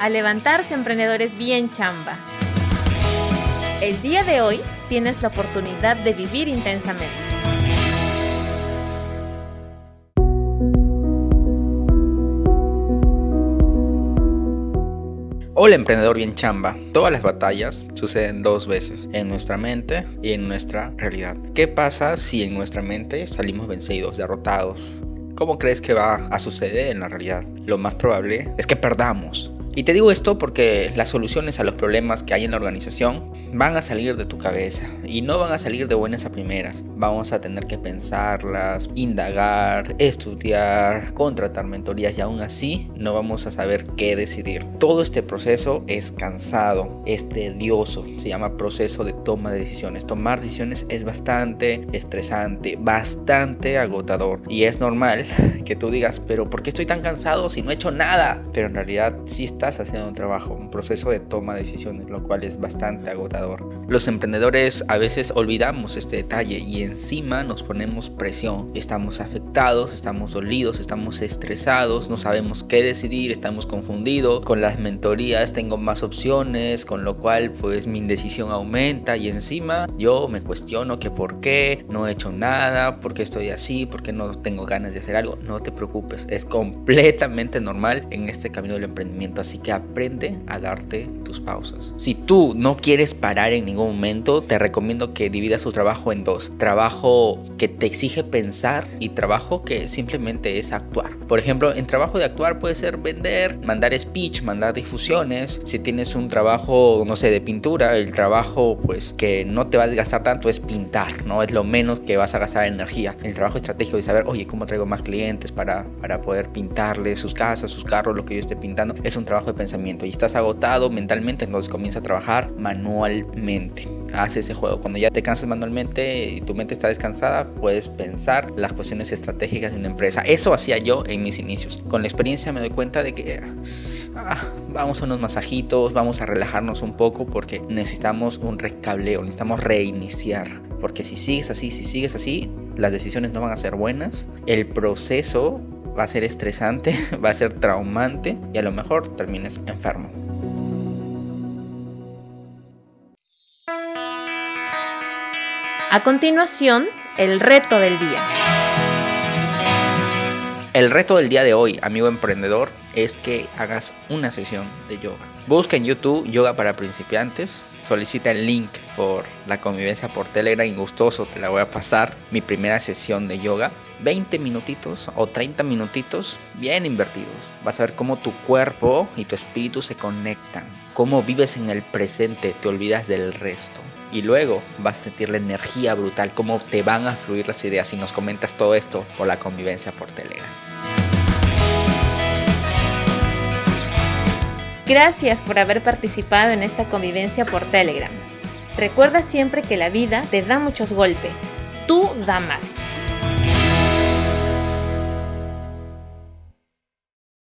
a levantarse emprendedores bien chamba. El día de hoy tienes la oportunidad de vivir intensamente. Hola emprendedor bien chamba. Todas las batallas suceden dos veces, en nuestra mente y en nuestra realidad. ¿Qué pasa si en nuestra mente salimos vencidos, derrotados? ¿Cómo crees que va a suceder en la realidad? Lo más probable es que perdamos. Y te digo esto porque las soluciones a los problemas que hay en la organización van a salir de tu cabeza y no van a salir de buenas a primeras. Vamos a tener que pensarlas, indagar, estudiar, contratar mentorías y aún así no vamos a saber qué decidir. Todo este proceso es cansado, es tedioso, se llama proceso de toma de decisiones. Tomar decisiones es bastante estresante, bastante agotador y es normal que tú digas, pero ¿por qué estoy tan cansado si no he hecho nada? Pero en realidad sí está haciendo un trabajo, un proceso de toma de decisiones, lo cual es bastante agotador. Los emprendedores a veces olvidamos este detalle y encima nos ponemos presión. Estamos afectados, estamos dolidos, estamos estresados, no sabemos qué decidir, estamos confundidos. Con las mentorías tengo más opciones, con lo cual pues mi indecisión aumenta y encima yo me cuestiono que por qué no he hecho nada, por qué estoy así, por qué no tengo ganas de hacer algo. No te preocupes, es completamente normal en este camino del emprendimiento. Así que aprende a darte tus pausas. Si tú no quieres parar en ningún momento, te recomiendo que dividas tu trabajo en dos. Trabajo que te exige pensar y trabajo que simplemente es actuar. Por ejemplo, en trabajo de actuar puede ser vender, mandar speech, mandar difusiones. Si tienes un trabajo, no sé, de pintura, el trabajo pues que no te va a desgastar tanto es pintar, ¿no? Es lo menos que vas a gastar energía. El trabajo estratégico de saber, oye, ¿cómo traigo más clientes para, para poder pintarles sus casas, sus carros, lo que yo esté pintando? Es un trabajo de pensamiento y estás agotado mentalmente, entonces comienza a trabajar manualmente. Haz ese juego. Cuando ya te cansas manualmente y tu mente está descansada, puedes pensar las cuestiones estratégicas de una empresa. Eso hacía yo en mis inicios. Con la experiencia me doy cuenta de que ah, vamos a unos masajitos, vamos a relajarnos un poco porque necesitamos un recableo, necesitamos reiniciar. Porque si sigues así, si sigues así, las decisiones no van a ser buenas. El proceso va a ser estresante, va a ser traumante y a lo mejor termines enfermo. A continuación, el reto del día. El reto del día de hoy, amigo emprendedor, es que hagas una sesión de yoga. Busca en YouTube Yoga para principiantes. Solicita el link por la convivencia por Telegram y gustoso te la voy a pasar. Mi primera sesión de yoga. 20 minutitos o 30 minutitos bien invertidos. Vas a ver cómo tu cuerpo y tu espíritu se conectan. Cómo vives en el presente te olvidas del resto y luego vas a sentir la energía brutal cómo te van a fluir las ideas si nos comentas todo esto por la convivencia por Telegram Gracias por haber participado en esta convivencia por Telegram. Recuerda siempre que la vida te da muchos golpes. Tú da más.